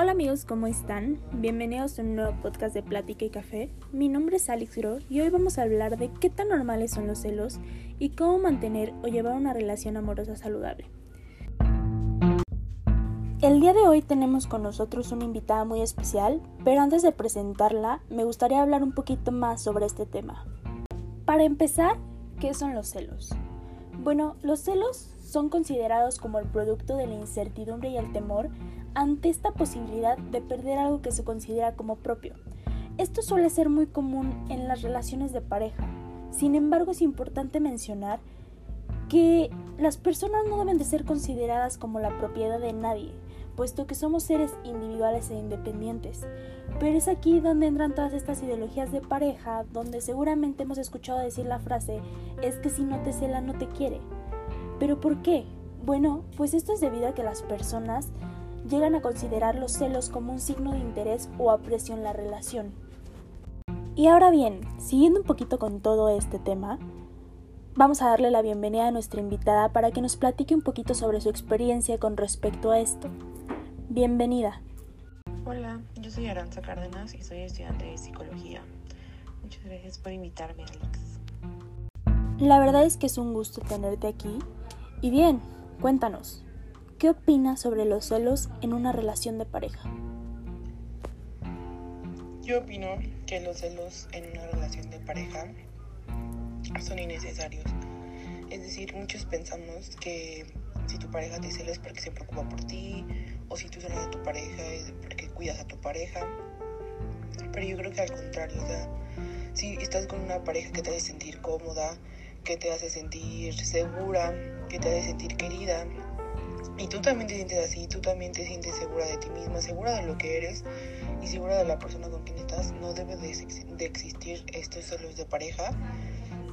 Hola amigos, ¿cómo están? Bienvenidos a un nuevo podcast de Plática y Café. Mi nombre es Alex Gro y hoy vamos a hablar de qué tan normales son los celos y cómo mantener o llevar una relación amorosa saludable. El día de hoy tenemos con nosotros una invitada muy especial, pero antes de presentarla me gustaría hablar un poquito más sobre este tema. Para empezar, ¿qué son los celos? Bueno, los celos son considerados como el producto de la incertidumbre y el temor ante esta posibilidad de perder algo que se considera como propio. Esto suele ser muy común en las relaciones de pareja. Sin embargo, es importante mencionar que las personas no deben de ser consideradas como la propiedad de nadie, puesto que somos seres individuales e independientes. Pero es aquí donde entran todas estas ideologías de pareja, donde seguramente hemos escuchado decir la frase, es que si no te cela no te quiere. ¿Pero por qué? Bueno, pues esto es debido a que las personas llegan a considerar los celos como un signo de interés o aprecio en la relación. Y ahora bien, siguiendo un poquito con todo este tema, vamos a darle la bienvenida a nuestra invitada para que nos platique un poquito sobre su experiencia con respecto a esto. Bienvenida. Hola, yo soy Aranza Cárdenas y soy estudiante de psicología. Muchas gracias por invitarme, Alex. La verdad es que es un gusto tenerte aquí. Y bien, cuéntanos, ¿Qué opinas sobre los celos en una relación de pareja? Yo opino que los celos en una relación de pareja son innecesarios. Es decir, muchos pensamos que si tu pareja te cela es porque se preocupa por ti, o si tú celas a tu pareja es porque cuidas a tu pareja. Pero yo creo que al contrario, o sea, si estás con una pareja que te hace sentir cómoda, que te hace sentir segura, que te hace sentir querida, y tú también te sientes así, tú también te sientes segura de ti misma, segura de lo que eres y segura de la persona con quien estás. No debe de, existir estos celos de pareja,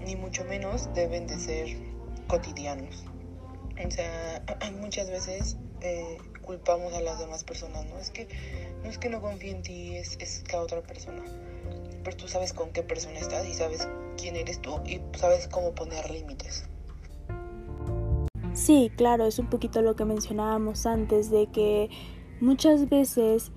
ni mucho menos deben de ser cotidianos. O sea, muchas veces eh, culpamos a las demás personas, ¿no? Es que no es que no confíe en ti, es, es la otra persona. Pero tú sabes con qué persona estás y sabes quién eres tú y sabes cómo poner límites. Sí, claro, es un poquito lo que mencionábamos antes de que muchas veces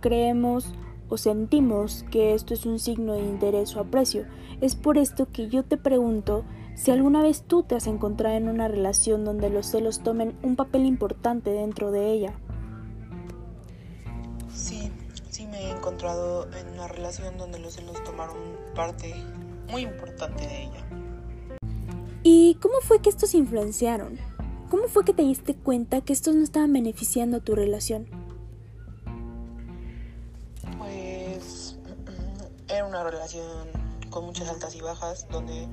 creemos o sentimos que esto es un signo de interés o aprecio. Es por esto que yo te pregunto si alguna vez tú te has encontrado en una relación donde los celos tomen un papel importante dentro de ella. Sí, sí me he encontrado en una relación donde los celos tomaron parte muy importante de ella. ¿Y cómo fue que estos influenciaron? ¿Cómo fue que te diste cuenta que estos no estaban beneficiando tu relación? Pues era una relación con muchas altas y bajas, donde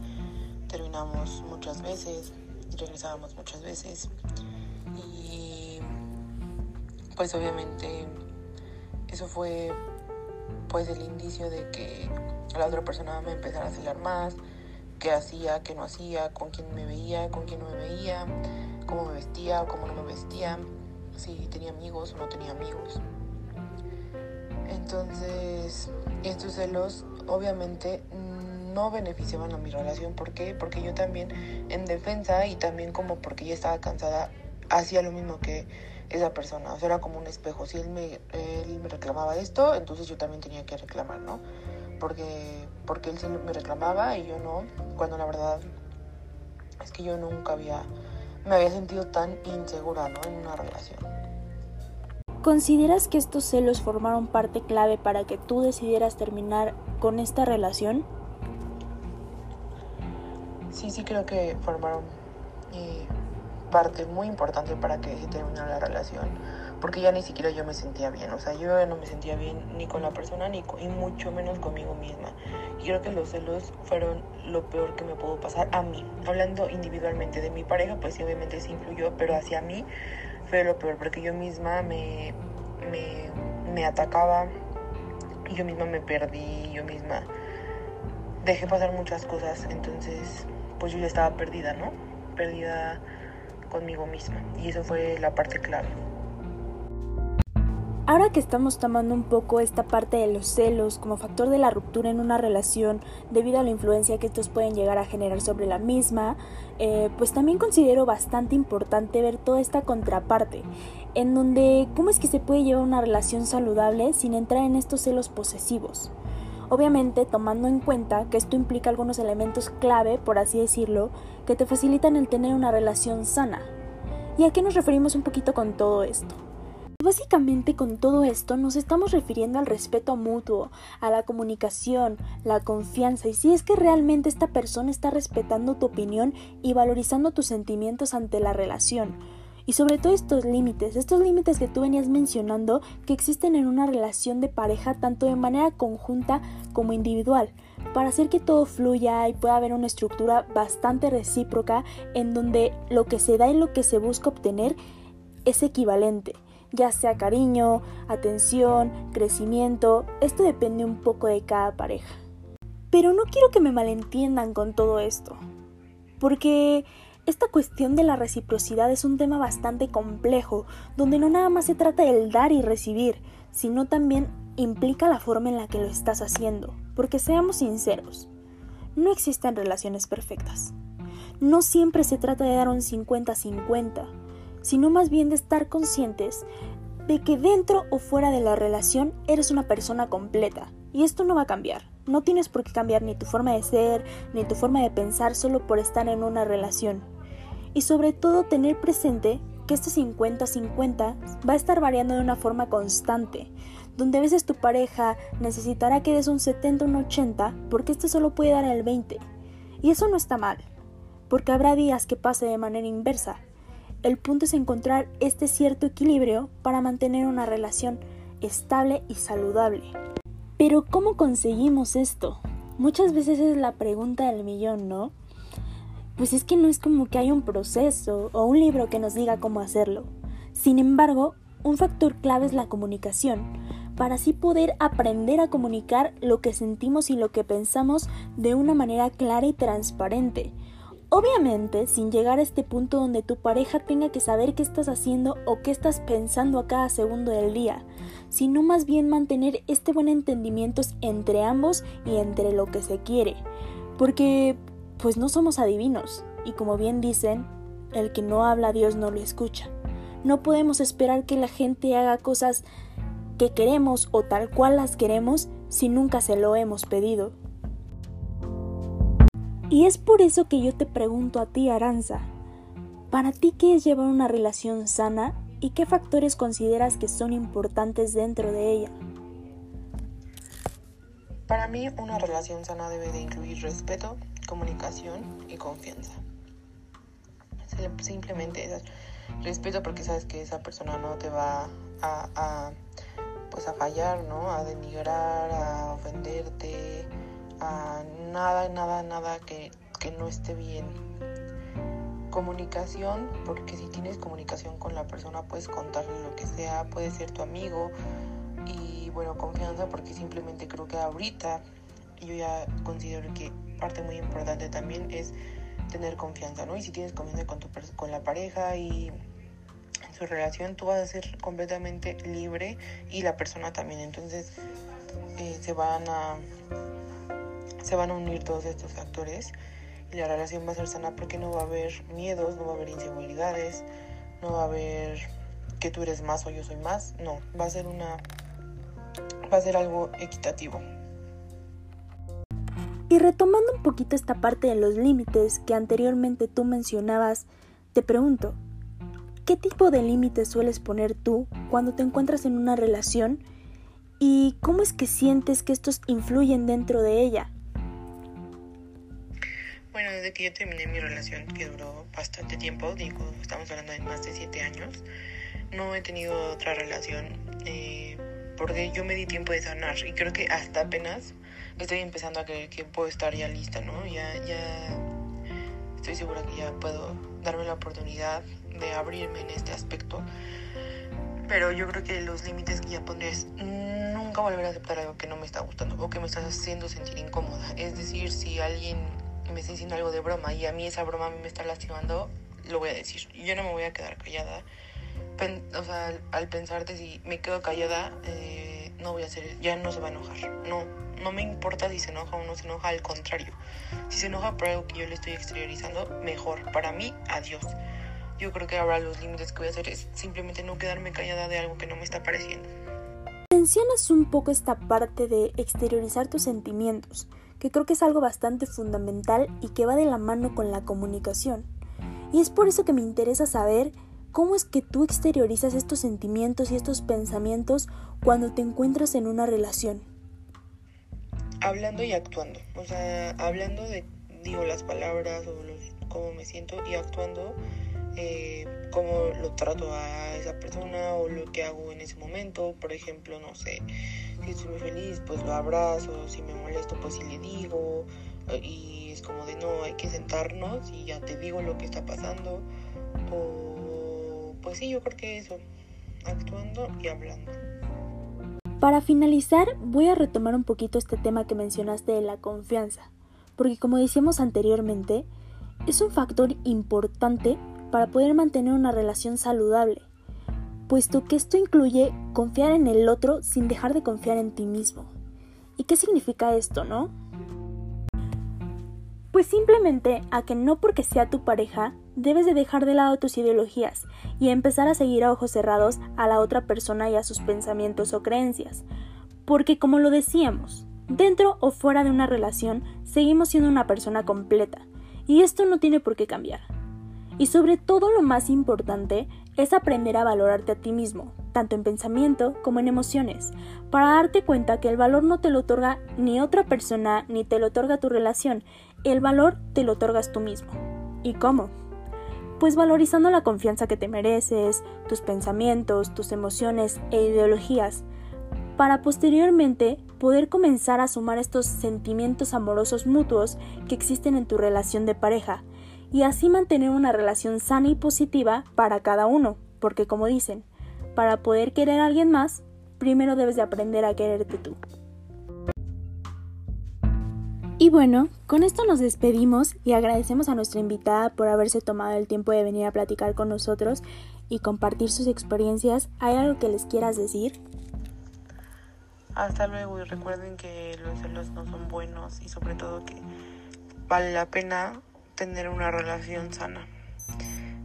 terminamos muchas veces, regresábamos muchas veces. Y pues obviamente eso fue pues el indicio de que la otra persona me empezara a celar más, qué hacía, qué no hacía, con quién me veía, con quién no me veía cómo me vestía o cómo no me vestía, si tenía amigos o no tenía amigos. Entonces, estos celos obviamente no beneficiaban a mi relación. ¿Por qué? Porque yo también en defensa y también como porque ya estaba cansada, hacía lo mismo que esa persona. O sea, era como un espejo. Si él me, reclamaba esto, entonces yo también tenía que reclamar, ¿no? Porque, porque él sí me reclamaba y yo no, cuando la verdad es que yo nunca había me había sentido tan insegura ¿no? en una relación. ¿Consideras que estos celos formaron parte clave para que tú decidieras terminar con esta relación? Sí, sí creo que formaron eh, parte muy importante para que se terminara la relación porque ya ni siquiera yo me sentía bien, o sea, yo no me sentía bien ni con la persona ni y mucho menos conmigo misma. Y creo que los celos fueron lo peor que me pudo pasar a mí. Hablando individualmente de mi pareja, pues sí, obviamente sí influyó, pero hacia mí fue lo peor, porque yo misma me, me, me atacaba, yo misma me perdí, yo misma dejé pasar muchas cosas, entonces pues yo ya estaba perdida, ¿no? Perdida conmigo misma. Y eso fue la parte clave. Ahora que estamos tomando un poco esta parte de los celos como factor de la ruptura en una relación debido a la influencia que estos pueden llegar a generar sobre la misma, eh, pues también considero bastante importante ver toda esta contraparte, en donde cómo es que se puede llevar una relación saludable sin entrar en estos celos posesivos. Obviamente tomando en cuenta que esto implica algunos elementos clave, por así decirlo, que te facilitan el tener una relación sana. ¿Y a qué nos referimos un poquito con todo esto? Básicamente con todo esto nos estamos refiriendo al respeto mutuo, a la comunicación, la confianza y si es que realmente esta persona está respetando tu opinión y valorizando tus sentimientos ante la relación. Y sobre todo estos límites, estos límites que tú venías mencionando que existen en una relación de pareja tanto de manera conjunta como individual, para hacer que todo fluya y pueda haber una estructura bastante recíproca en donde lo que se da y lo que se busca obtener es equivalente ya sea cariño, atención, crecimiento, esto depende un poco de cada pareja. Pero no quiero que me malentiendan con todo esto, porque esta cuestión de la reciprocidad es un tema bastante complejo, donde no nada más se trata del dar y recibir, sino también implica la forma en la que lo estás haciendo, porque seamos sinceros, no existen relaciones perfectas. No siempre se trata de dar un 50-50, sino más bien de estar conscientes de que dentro o fuera de la relación eres una persona completa. Y esto no va a cambiar. No tienes por qué cambiar ni tu forma de ser, ni tu forma de pensar solo por estar en una relación. Y sobre todo tener presente que este 50-50 va a estar variando de una forma constante, donde a veces tu pareja necesitará que des un 70 un 80 porque este solo puede dar el 20. Y eso no está mal, porque habrá días que pase de manera inversa, el punto es encontrar este cierto equilibrio para mantener una relación estable y saludable. Pero ¿cómo conseguimos esto? Muchas veces es la pregunta del millón, ¿no? Pues es que no es como que hay un proceso o un libro que nos diga cómo hacerlo. Sin embargo, un factor clave es la comunicación, para así poder aprender a comunicar lo que sentimos y lo que pensamos de una manera clara y transparente, Obviamente, sin llegar a este punto donde tu pareja tenga que saber qué estás haciendo o qué estás pensando a cada segundo del día, sino más bien mantener este buen entendimiento entre ambos y entre lo que se quiere. Porque, pues no somos adivinos, y como bien dicen, el que no habla a Dios no lo escucha. No podemos esperar que la gente haga cosas que queremos o tal cual las queremos si nunca se lo hemos pedido. Y es por eso que yo te pregunto a ti, Aranza, ¿para ti qué es llevar una relación sana y qué factores consideras que son importantes dentro de ella? Para mí una relación sana debe de incluir respeto, comunicación y confianza. Simplemente es respeto porque sabes que esa persona no te va a, a, pues a fallar, ¿no? A denigrar, a ofenderte, a nada, nada, nada que, que no esté bien. Comunicación, porque si tienes comunicación con la persona puedes contarle lo que sea, puede ser tu amigo. Y bueno, confianza, porque simplemente creo que ahorita yo ya considero que parte muy importante también es tener confianza, ¿no? Y si tienes confianza con, tu, con la pareja y en su relación, tú vas a ser completamente libre y la persona también. Entonces eh, se van a se van a unir todos estos factores y la relación va a ser sana porque no va a haber miedos, no va a haber inseguridades, no va a haber que tú eres más o yo soy más, no, va a ser una va a ser algo equitativo. Y retomando un poquito esta parte de los límites que anteriormente tú mencionabas, te pregunto, ¿qué tipo de límites sueles poner tú cuando te encuentras en una relación y cómo es que sientes que estos influyen dentro de ella? Bueno, desde que yo terminé mi relación, que duró bastante tiempo, digo, estamos hablando de más de siete años, no he tenido otra relación eh, porque yo me di tiempo de sanar y creo que hasta apenas estoy empezando a creer que puedo estar ya lista, ¿no? Ya, ya estoy segura que ya puedo darme la oportunidad de abrirme en este aspecto. Pero yo creo que los límites que ya pondré es nunca volver a aceptar algo que no me está gustando o que me está haciendo sentir incómoda. Es decir, si alguien me está diciendo algo de broma y a mí esa broma me está lastimando, lo voy a decir. Y yo no me voy a quedar callada o sea, al pensarte si me quedo callada, eh, no voy a hacer, ya no se va a enojar. No, no me importa si se enoja o no se enoja, al contrario. Si se enoja por algo que yo le estoy exteriorizando, mejor. Para mí, adiós. Yo creo que ahora los límites que voy a hacer es simplemente no quedarme callada de algo que no me está pareciendo. Mencionas un poco esta parte de exteriorizar tus sentimientos, que creo que es algo bastante fundamental y que va de la mano con la comunicación. Y es por eso que me interesa saber cómo es que tú exteriorizas estos sentimientos y estos pensamientos cuando te encuentras en una relación. Hablando y actuando, o sea, hablando de, digo, las palabras o los, cómo me siento y actuando eh, cómo lo trato a esa persona o lo que hago en ese momento. Por ejemplo, no sé, si estoy muy feliz, pues lo abrazo, si me molesto, pues sí le digo. Y es como de no, hay que sentarnos y ya te digo lo que está pasando. O pues sí, yo creo que eso, actuando y hablando. Para finalizar, voy a retomar un poquito este tema que mencionaste de la confianza, porque como decíamos anteriormente, es un factor importante para poder mantener una relación saludable, puesto que esto incluye confiar en el otro sin dejar de confiar en ti mismo. ¿Y qué significa esto, no? Pues simplemente a que no porque sea tu pareja debes de dejar de lado tus ideologías y empezar a seguir a ojos cerrados a la otra persona y a sus pensamientos o creencias. Porque como lo decíamos, dentro o fuera de una relación seguimos siendo una persona completa y esto no tiene por qué cambiar. Y sobre todo lo más importante es aprender a valorarte a ti mismo, tanto en pensamiento como en emociones, para darte cuenta que el valor no te lo otorga ni otra persona ni te lo otorga tu relación, el valor te lo otorgas tú mismo. ¿Y cómo? Pues valorizando la confianza que te mereces, tus pensamientos, tus emociones e ideologías, para posteriormente poder comenzar a sumar estos sentimientos amorosos mutuos que existen en tu relación de pareja, y así mantener una relación sana y positiva para cada uno, porque como dicen, para poder querer a alguien más, primero debes de aprender a quererte tú. Y bueno, con esto nos despedimos y agradecemos a nuestra invitada por haberse tomado el tiempo de venir a platicar con nosotros y compartir sus experiencias. ¿Hay algo que les quieras decir? Hasta luego y recuerden que los celos no son buenos y sobre todo que vale la pena tener una relación sana.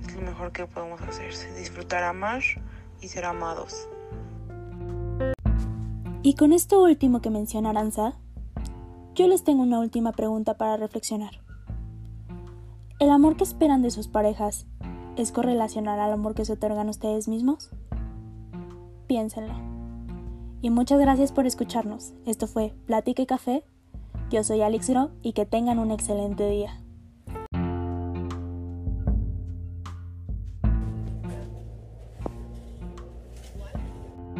Es lo mejor que podemos hacer, disfrutar, amar y ser amados. Y con esto último que menciona Aranza, yo les tengo una última pregunta para reflexionar. ¿El amor que esperan de sus parejas es correlacional al amor que se otorgan ustedes mismos? Piénsenlo. Y muchas gracias por escucharnos. Esto fue Plática y Café. Yo soy Alex Gro y que tengan un excelente día.